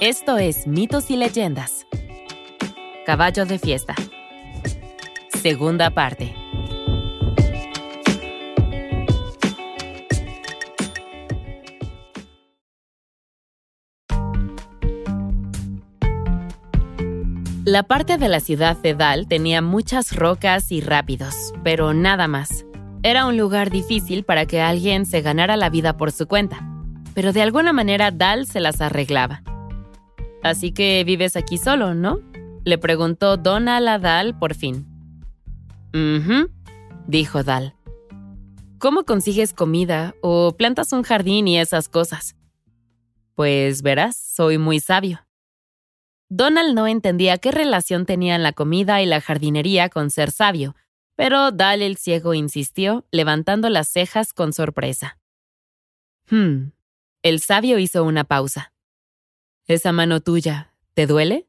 Esto es Mitos y Leyendas. Caballo de Fiesta. Segunda parte. La parte de la ciudad de Dal tenía muchas rocas y rápidos, pero nada más. Era un lugar difícil para que alguien se ganara la vida por su cuenta, pero de alguna manera Dal se las arreglaba. Así que vives aquí solo, ¿no? Le preguntó Donald a Dal por fin. Mhm, dijo Dal. ¿Cómo consigues comida o plantas un jardín y esas cosas? Pues verás, soy muy sabio. Donald no entendía qué relación tenían la comida y la jardinería con ser sabio, pero Dal el ciego insistió, levantando las cejas con sorpresa. Hmm. El sabio hizo una pausa. ¿Esa mano tuya te duele?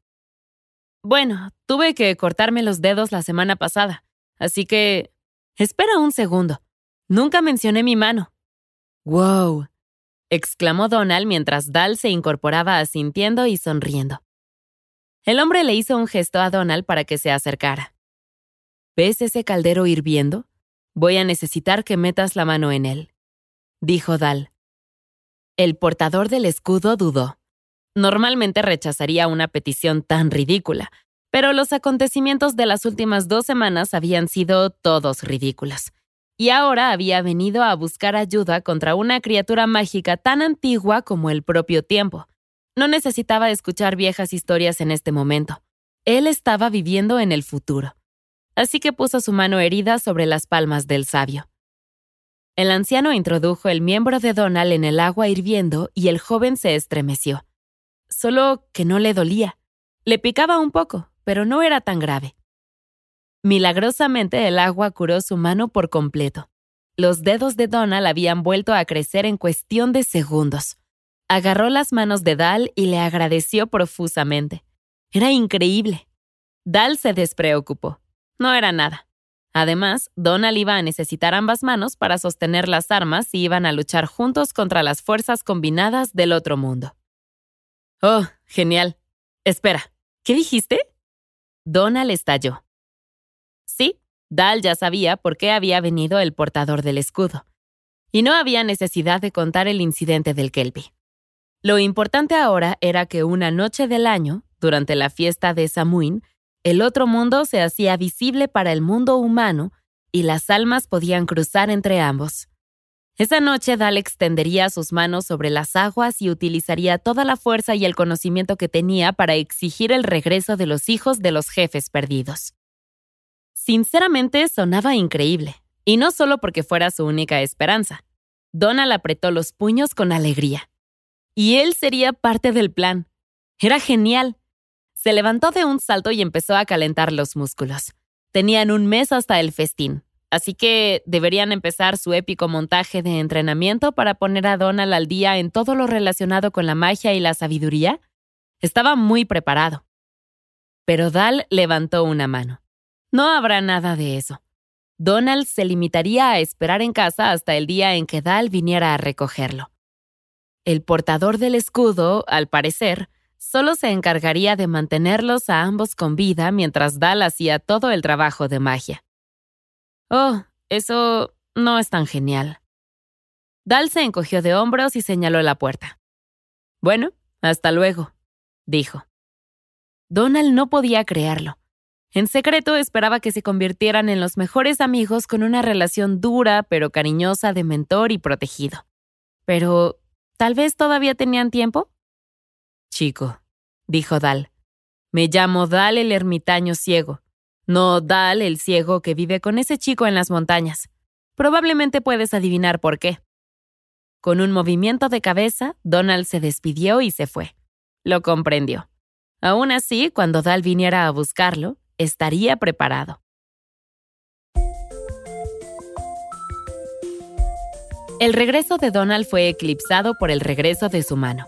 Bueno, tuve que cortarme los dedos la semana pasada, así que... Espera un segundo. Nunca mencioné mi mano. ¡Wow! exclamó Donald mientras Dal se incorporaba asintiendo y sonriendo. El hombre le hizo un gesto a Donald para que se acercara. ¿Ves ese caldero hirviendo? Voy a necesitar que metas la mano en él, dijo Dal. El portador del escudo dudó. Normalmente rechazaría una petición tan ridícula, pero los acontecimientos de las últimas dos semanas habían sido todos ridículos. Y ahora había venido a buscar ayuda contra una criatura mágica tan antigua como el propio tiempo, no necesitaba escuchar viejas historias en este momento. Él estaba viviendo en el futuro. Así que puso su mano herida sobre las palmas del sabio. El anciano introdujo el miembro de Donald en el agua hirviendo y el joven se estremeció. Solo que no le dolía. Le picaba un poco, pero no era tan grave. Milagrosamente el agua curó su mano por completo. Los dedos de Donald habían vuelto a crecer en cuestión de segundos. Agarró las manos de Dal y le agradeció profusamente. Era increíble. Dal se despreocupó. No era nada. Además, Donald iba a necesitar ambas manos para sostener las armas y iban a luchar juntos contra las fuerzas combinadas del otro mundo. Oh, genial. Espera, ¿qué dijiste? Donald estalló. Sí, Dal ya sabía por qué había venido el portador del escudo. Y no había necesidad de contar el incidente del Kelpie. Lo importante ahora era que una noche del año, durante la fiesta de Samuin, el otro mundo se hacía visible para el mundo humano y las almas podían cruzar entre ambos. Esa noche Dal extendería sus manos sobre las aguas y utilizaría toda la fuerza y el conocimiento que tenía para exigir el regreso de los hijos de los jefes perdidos. Sinceramente sonaba increíble, y no solo porque fuera su única esperanza. Donald apretó los puños con alegría y él sería parte del plan. Era genial. Se levantó de un salto y empezó a calentar los músculos. Tenían un mes hasta el festín, así que deberían empezar su épico montaje de entrenamiento para poner a Donald al día en todo lo relacionado con la magia y la sabiduría. Estaba muy preparado. Pero Dal levantó una mano. No habrá nada de eso. Donald se limitaría a esperar en casa hasta el día en que Dal viniera a recogerlo. El portador del escudo, al parecer, solo se encargaría de mantenerlos a ambos con vida mientras Dal hacía todo el trabajo de magia. Oh, eso no es tan genial. Dal se encogió de hombros y señaló la puerta. Bueno, hasta luego, dijo. Donald no podía creerlo. En secreto esperaba que se convirtieran en los mejores amigos con una relación dura pero cariñosa de mentor y protegido. Pero ¿Tal vez todavía tenían tiempo? Chico, dijo Dal. Me llamo Dal el ermitaño ciego. No Dal el ciego que vive con ese chico en las montañas. Probablemente puedes adivinar por qué. Con un movimiento de cabeza, Donald se despidió y se fue. Lo comprendió. Aún así, cuando Dal viniera a buscarlo, estaría preparado. El regreso de Donald fue eclipsado por el regreso de su mano.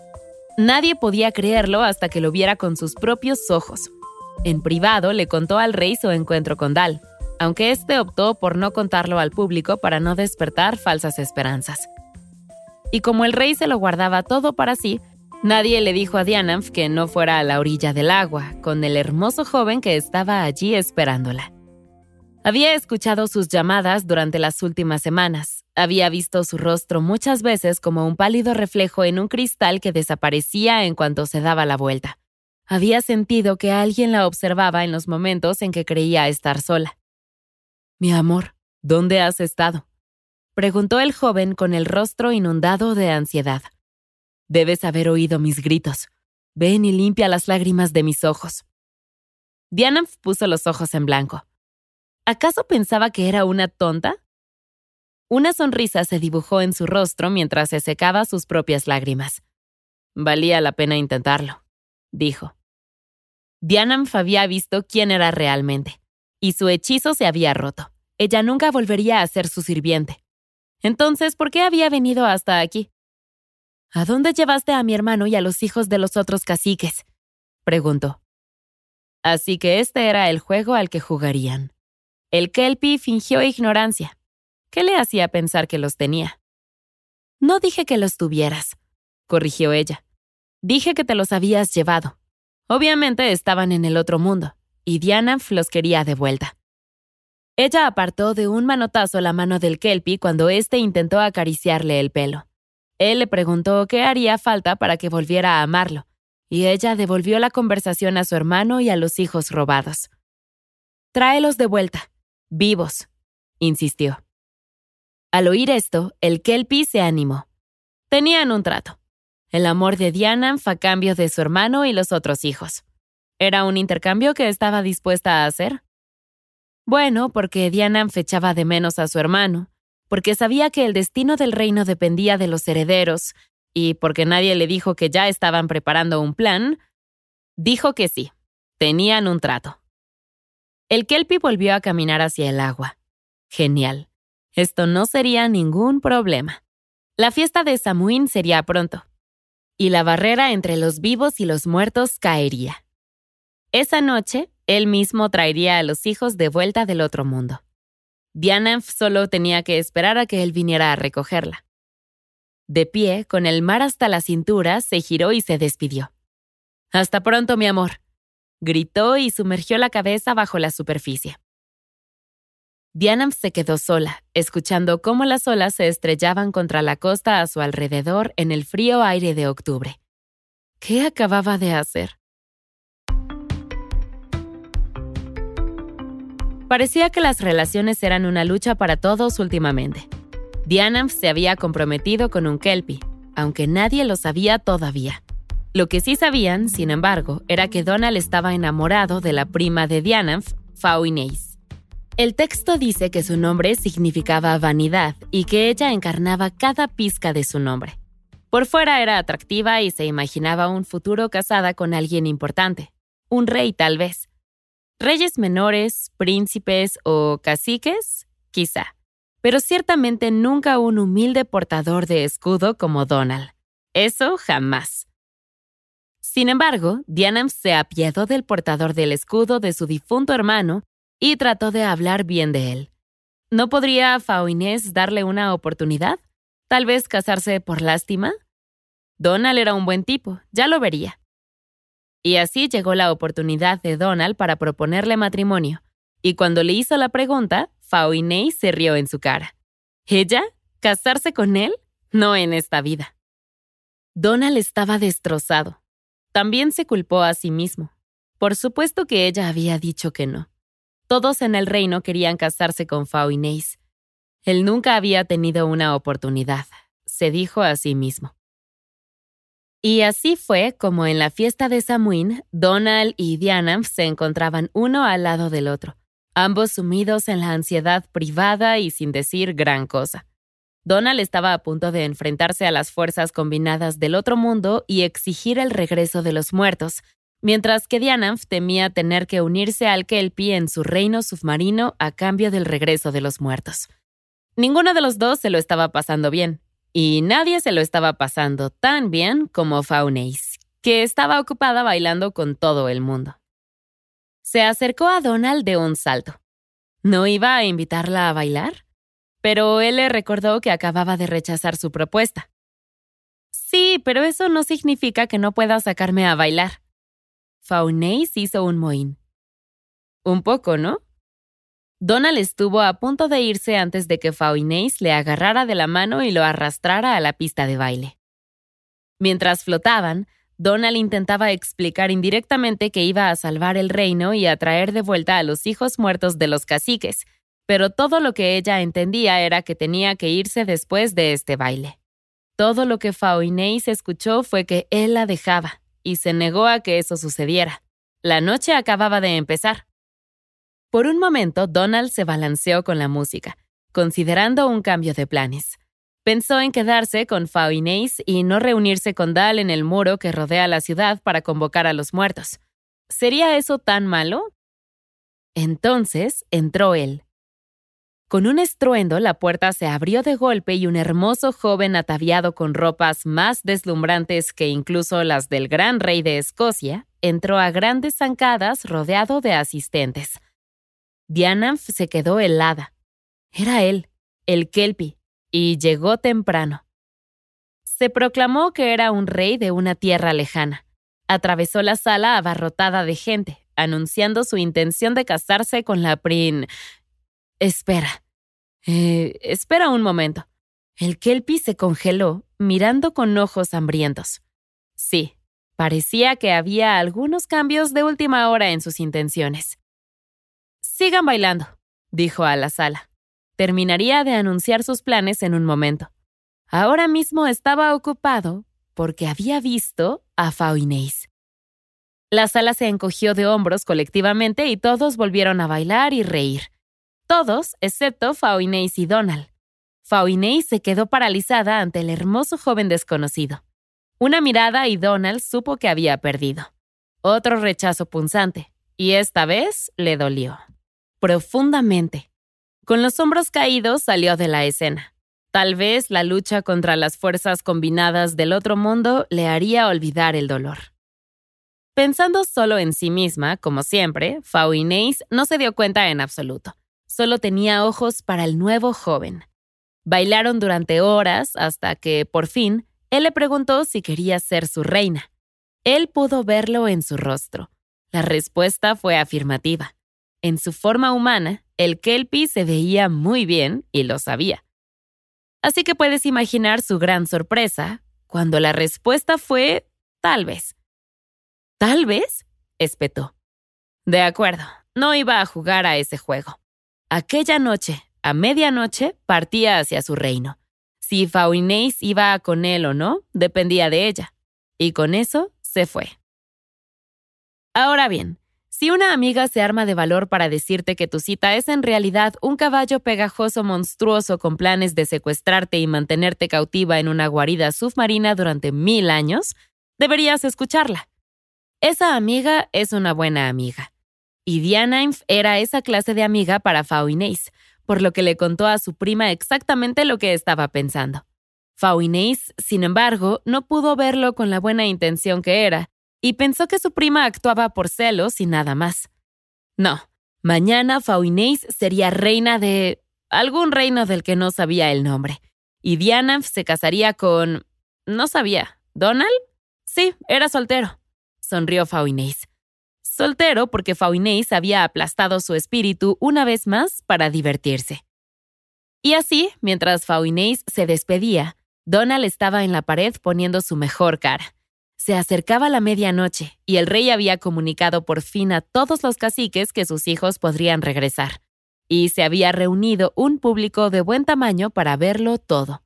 Nadie podía creerlo hasta que lo viera con sus propios ojos. En privado le contó al rey su encuentro con Dal, aunque éste optó por no contarlo al público para no despertar falsas esperanzas. Y como el rey se lo guardaba todo para sí, Nadie le dijo a Diananf que no fuera a la orilla del agua, con el hermoso joven que estaba allí esperándola. Había escuchado sus llamadas durante las últimas semanas. Había visto su rostro muchas veces como un pálido reflejo en un cristal que desaparecía en cuanto se daba la vuelta. Había sentido que alguien la observaba en los momentos en que creía estar sola. Mi amor, ¿dónde has estado? preguntó el joven con el rostro inundado de ansiedad. Debes haber oído mis gritos. Ven y limpia las lágrimas de mis ojos. Diana puso los ojos en blanco. ¿Acaso pensaba que era una tonta? Una sonrisa se dibujó en su rostro mientras se secaba sus propias lágrimas. Valía la pena intentarlo, dijo. Dianamf había visto quién era realmente, y su hechizo se había roto. Ella nunca volvería a ser su sirviente. Entonces, ¿por qué había venido hasta aquí? ¿A dónde llevaste a mi hermano y a los hijos de los otros caciques? preguntó. Así que este era el juego al que jugarían. El Kelpie fingió ignorancia. ¿Qué le hacía pensar que los tenía? No dije que los tuvieras, corrigió ella. Dije que te los habías llevado. Obviamente estaban en el otro mundo, y Diana los quería de vuelta. Ella apartó de un manotazo la mano del Kelpie cuando éste intentó acariciarle el pelo. Él le preguntó qué haría falta para que volviera a amarlo, y ella devolvió la conversación a su hermano y a los hijos robados. Tráelos de vuelta, vivos, insistió. Al oír esto, el Kelpie se animó. Tenían un trato. El amor de Diana a cambio de su hermano y los otros hijos. ¿Era un intercambio que estaba dispuesta a hacer? Bueno, porque Diana fechaba de menos a su hermano, porque sabía que el destino del reino dependía de los herederos, y porque nadie le dijo que ya estaban preparando un plan, dijo que sí, tenían un trato. El Kelpie volvió a caminar hacia el agua. Genial. Esto no sería ningún problema. La fiesta de Samuín sería pronto. Y la barrera entre los vivos y los muertos caería. Esa noche, él mismo traería a los hijos de vuelta del otro mundo. Diana solo tenía que esperar a que él viniera a recogerla. De pie, con el mar hasta la cintura, se giró y se despidió. Hasta pronto, mi amor, gritó y sumergió la cabeza bajo la superficie. Diana se quedó sola, escuchando cómo las olas se estrellaban contra la costa a su alrededor en el frío aire de octubre. ¿Qué acababa de hacer? Parecía que las relaciones eran una lucha para todos últimamente. Diana se había comprometido con un Kelpie, aunque nadie lo sabía todavía. Lo que sí sabían, sin embargo, era que Donald estaba enamorado de la prima de Diananf, Fauinace. El texto dice que su nombre significaba vanidad y que ella encarnaba cada pizca de su nombre. Por fuera era atractiva y se imaginaba un futuro casada con alguien importante, un rey tal vez, Reyes menores, príncipes o caciques, quizá, pero ciertamente nunca un humilde portador de escudo como Donald. Eso jamás. Sin embargo, Diana se apiadó del portador del escudo de su difunto hermano y trató de hablar bien de él. ¿No podría Fauinés darle una oportunidad? ¿Tal vez casarse por lástima? Donald era un buen tipo, ya lo vería. Y así llegó la oportunidad de Donald para proponerle matrimonio. Y cuando le hizo la pregunta, Fauinei se rió en su cara. ¿Ella? ¿Casarse con él? No en esta vida. Donald estaba destrozado. También se culpó a sí mismo. Por supuesto que ella había dicho que no. Todos en el reino querían casarse con Fauineis. Él nunca había tenido una oportunidad, se dijo a sí mismo. Y así fue como en la fiesta de Samuín, Donald y Diana se encontraban uno al lado del otro, ambos sumidos en la ansiedad privada y sin decir gran cosa. Donald estaba a punto de enfrentarse a las fuerzas combinadas del otro mundo y exigir el regreso de los muertos, mientras que Diana temía tener que unirse al Kelpie en su reino submarino a cambio del regreso de los muertos. Ninguno de los dos se lo estaba pasando bien, y nadie se lo estaba pasando tan bien como Fauneis, que estaba ocupada bailando con todo el mundo. Se acercó a Donald de un salto. ¿No iba a invitarla a bailar? Pero él le recordó que acababa de rechazar su propuesta. Sí, pero eso no significa que no pueda sacarme a bailar. Faunéis hizo un mohín. Un poco, ¿no? Donald estuvo a punto de irse antes de que Faunéis le agarrara de la mano y lo arrastrara a la pista de baile. Mientras flotaban, Donald intentaba explicar indirectamente que iba a salvar el reino y a traer de vuelta a los hijos muertos de los caciques, pero todo lo que ella entendía era que tenía que irse después de este baile. Todo lo que Faunéis escuchó fue que él la dejaba, y se negó a que eso sucediera. La noche acababa de empezar. Por un momento, Donald se balanceó con la música, considerando un cambio de planes. Pensó en quedarse con Faunéis y no reunirse con Dal en el muro que rodea la ciudad para convocar a los muertos. ¿Sería eso tan malo? Entonces entró él. Con un estruendo la puerta se abrió de golpe y un hermoso joven ataviado con ropas más deslumbrantes que incluso las del gran rey de Escocia entró a grandes zancadas rodeado de asistentes. Diana se quedó helada. Era él, el Kelpie, y llegó temprano. Se proclamó que era un rey de una tierra lejana. Atravesó la sala abarrotada de gente, anunciando su intención de casarse con la prin... Espera. Eh, espera un momento. El Kelpie se congeló, mirando con ojos hambrientos. Sí, parecía que había algunos cambios de última hora en sus intenciones. Sigan bailando, dijo a la sala. Terminaría de anunciar sus planes en un momento. Ahora mismo estaba ocupado porque había visto a Faunéis. La sala se encogió de hombros colectivamente y todos volvieron a bailar y reír. Todos, excepto Faunéis y Donald. Faunéis se quedó paralizada ante el hermoso joven desconocido. Una mirada y Donald supo que había perdido. Otro rechazo punzante, y esta vez le dolió. Profundamente. Con los hombros caídos salió de la escena. Tal vez la lucha contra las fuerzas combinadas del otro mundo le haría olvidar el dolor. Pensando solo en sí misma, como siempre, Faunéis no se dio cuenta en absoluto. Solo tenía ojos para el nuevo joven. Bailaron durante horas hasta que, por fin, él le preguntó si quería ser su reina. Él pudo verlo en su rostro. La respuesta fue afirmativa. En su forma humana, el Kelpie se veía muy bien y lo sabía. Así que puedes imaginar su gran sorpresa cuando la respuesta fue tal vez. ¿Tal vez? espetó. De acuerdo, no iba a jugar a ese juego. Aquella noche, a medianoche, partía hacia su reino. Si Faunéis iba con él o no, dependía de ella. Y con eso se fue. Ahora bien, si una amiga se arma de valor para decirte que tu cita es en realidad un caballo pegajoso monstruoso con planes de secuestrarte y mantenerte cautiva en una guarida submarina durante mil años, deberías escucharla. Esa amiga es una buena amiga. Y Dianainf era esa clase de amiga para Fauineis, por lo que le contó a su prima exactamente lo que estaba pensando. Fauineis, sin embargo, no pudo verlo con la buena intención que era, y pensó que su prima actuaba por celos y nada más. No, mañana Fauinéis sería reina de algún reino del que no sabía el nombre, y Diana se casaría con... no sabía. ¿Donald? Sí, era soltero. Sonrió Fauinéis. Soltero porque Fauinéis había aplastado su espíritu una vez más para divertirse. Y así, mientras Fauinéis se despedía, Donald estaba en la pared poniendo su mejor cara. Se acercaba la medianoche y el rey había comunicado por fin a todos los caciques que sus hijos podrían regresar, y se había reunido un público de buen tamaño para verlo todo.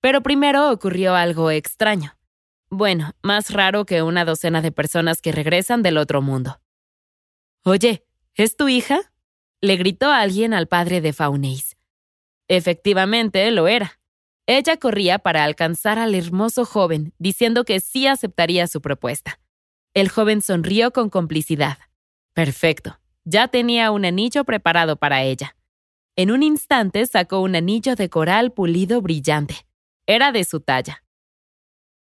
Pero primero ocurrió algo extraño. Bueno, más raro que una docena de personas que regresan del otro mundo. Oye, ¿es tu hija? le gritó alguien al padre de Faunéis. Efectivamente, lo era. Ella corría para alcanzar al hermoso joven, diciendo que sí aceptaría su propuesta. El joven sonrió con complicidad. Perfecto. Ya tenía un anillo preparado para ella. En un instante sacó un anillo de coral pulido brillante. Era de su talla.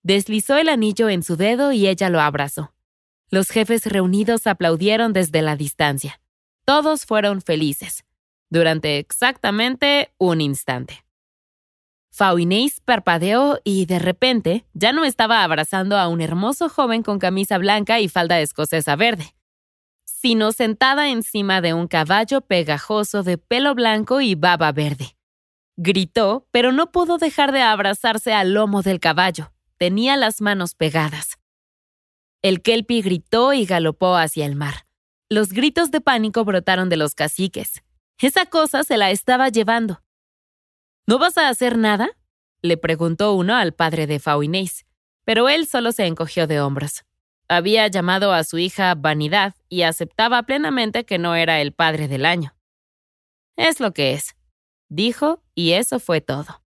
Deslizó el anillo en su dedo y ella lo abrazó. Los jefes reunidos aplaudieron desde la distancia. Todos fueron felices. Durante exactamente un instante. Fauineis parpadeó y de repente ya no estaba abrazando a un hermoso joven con camisa blanca y falda escocesa verde, sino sentada encima de un caballo pegajoso de pelo blanco y baba verde. Gritó, pero no pudo dejar de abrazarse al lomo del caballo. Tenía las manos pegadas. El kelpie gritó y galopó hacia el mar. Los gritos de pánico brotaron de los caciques. Esa cosa se la estaba llevando. ¿No vas a hacer nada? le preguntó uno al padre de Fauineis, pero él solo se encogió de hombros. Había llamado a su hija Vanidad y aceptaba plenamente que no era el padre del año. Es lo que es, dijo, y eso fue todo.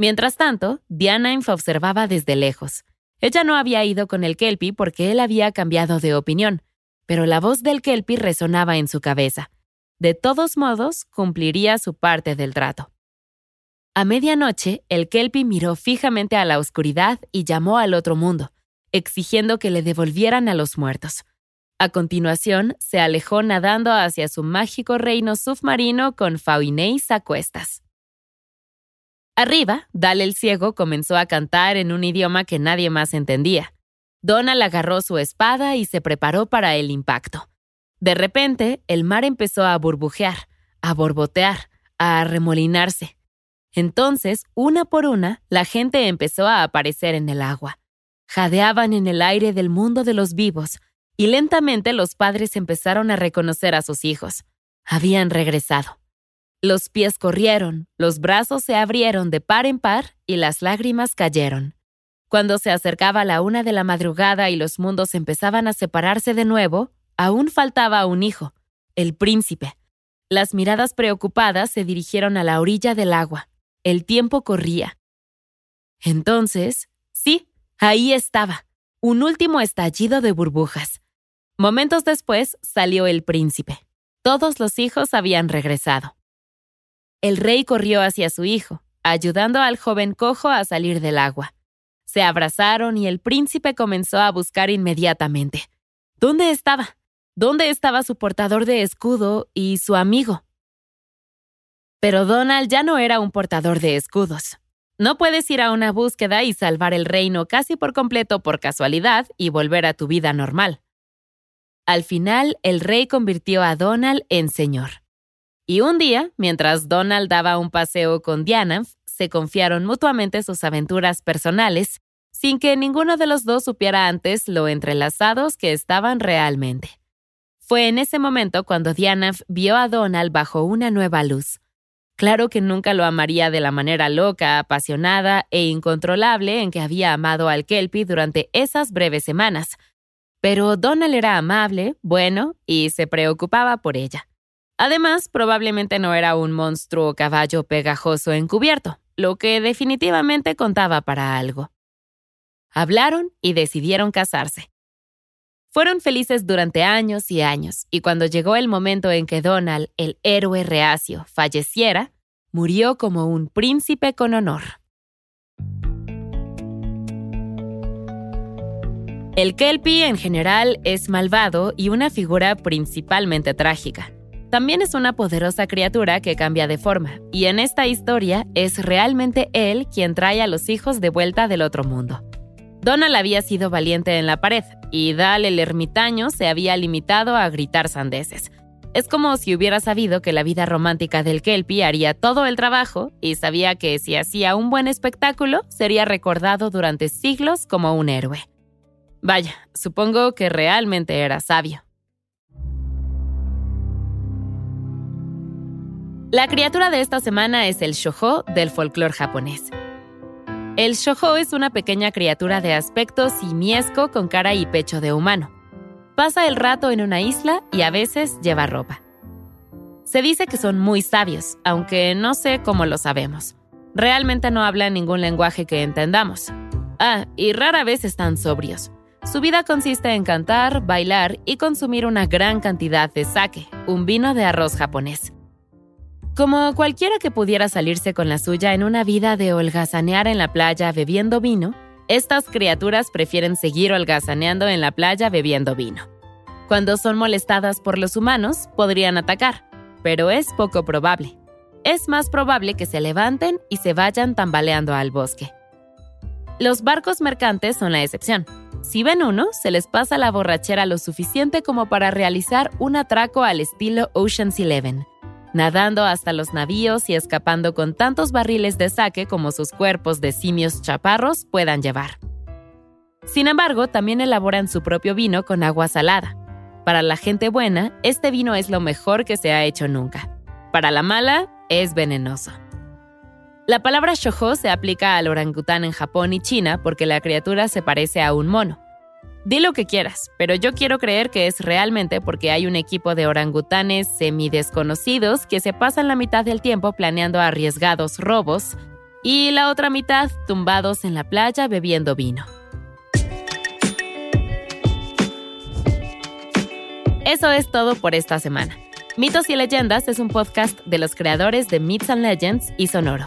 Mientras tanto, Diana observaba desde lejos. Ella no había ido con el Kelpie porque él había cambiado de opinión, pero la voz del Kelpie resonaba en su cabeza. De todos modos, cumpliría su parte del trato. A medianoche, el Kelpie miró fijamente a la oscuridad y llamó al otro mundo, exigiendo que le devolvieran a los muertos. A continuación, se alejó nadando hacia su mágico reino submarino con Fauineis a cuestas. Arriba, Dal el ciego comenzó a cantar en un idioma que nadie más entendía. Donald agarró su espada y se preparó para el impacto. De repente, el mar empezó a burbujear, a borbotear, a arremolinarse. Entonces, una por una, la gente empezó a aparecer en el agua. Jadeaban en el aire del mundo de los vivos, y lentamente los padres empezaron a reconocer a sus hijos. Habían regresado. Los pies corrieron, los brazos se abrieron de par en par y las lágrimas cayeron. Cuando se acercaba la una de la madrugada y los mundos empezaban a separarse de nuevo, aún faltaba un hijo, el príncipe. Las miradas preocupadas se dirigieron a la orilla del agua. El tiempo corría. Entonces, sí, ahí estaba, un último estallido de burbujas. Momentos después salió el príncipe. Todos los hijos habían regresado. El rey corrió hacia su hijo, ayudando al joven cojo a salir del agua. Se abrazaron y el príncipe comenzó a buscar inmediatamente. ¿Dónde estaba? ¿Dónde estaba su portador de escudo y su amigo? Pero Donald ya no era un portador de escudos. No puedes ir a una búsqueda y salvar el reino casi por completo por casualidad y volver a tu vida normal. Al final, el rey convirtió a Donald en señor. Y un día, mientras Donald daba un paseo con Diana, se confiaron mutuamente sus aventuras personales, sin que ninguno de los dos supiera antes lo entrelazados que estaban realmente. Fue en ese momento cuando Diana vio a Donald bajo una nueva luz. Claro que nunca lo amaría de la manera loca, apasionada e incontrolable en que había amado al Kelpie durante esas breves semanas. Pero Donald era amable, bueno y se preocupaba por ella. Además, probablemente no era un monstruo caballo pegajoso encubierto, lo que definitivamente contaba para algo. Hablaron y decidieron casarse. Fueron felices durante años y años, y cuando llegó el momento en que Donald, el héroe reacio, falleciera, murió como un príncipe con honor. El Kelpie en general es malvado y una figura principalmente trágica. También es una poderosa criatura que cambia de forma, y en esta historia es realmente él quien trae a los hijos de vuelta del otro mundo. Donald había sido valiente en la pared y Dal el ermitaño se había limitado a gritar sandeces. Es como si hubiera sabido que la vida romántica del Kelpie haría todo el trabajo y sabía que si hacía un buen espectáculo sería recordado durante siglos como un héroe. Vaya, supongo que realmente era sabio. La criatura de esta semana es el shojo del folclore japonés. El shojo es una pequeña criatura de aspecto simiesco con cara y pecho de humano. Pasa el rato en una isla y a veces lleva ropa. Se dice que son muy sabios, aunque no sé cómo lo sabemos. Realmente no hablan ningún lenguaje que entendamos. Ah, y rara vez están sobrios. Su vida consiste en cantar, bailar y consumir una gran cantidad de sake, un vino de arroz japonés. Como cualquiera que pudiera salirse con la suya en una vida de holgazanear en la playa bebiendo vino, estas criaturas prefieren seguir holgazaneando en la playa bebiendo vino. Cuando son molestadas por los humanos, podrían atacar, pero es poco probable. es más probable que se levanten y se vayan tambaleando al bosque. Los barcos mercantes son la excepción. Si ven uno, se les pasa la borrachera lo suficiente como para realizar un atraco al estilo Ocean's Eleven, nadando hasta los navíos y escapando con tantos barriles de saque como sus cuerpos de simios chaparros puedan llevar. Sin embargo, también elaboran su propio vino con agua salada. Para la gente buena, este vino es lo mejor que se ha hecho nunca. Para la mala, es venenoso. La palabra shojo se aplica al orangután en Japón y China porque la criatura se parece a un mono. Di lo que quieras, pero yo quiero creer que es realmente porque hay un equipo de orangutanes semidesconocidos que se pasan la mitad del tiempo planeando arriesgados robos y la otra mitad tumbados en la playa bebiendo vino. Eso es todo por esta semana. Mitos y Leyendas es un podcast de los creadores de Myths and Legends y Sonoro.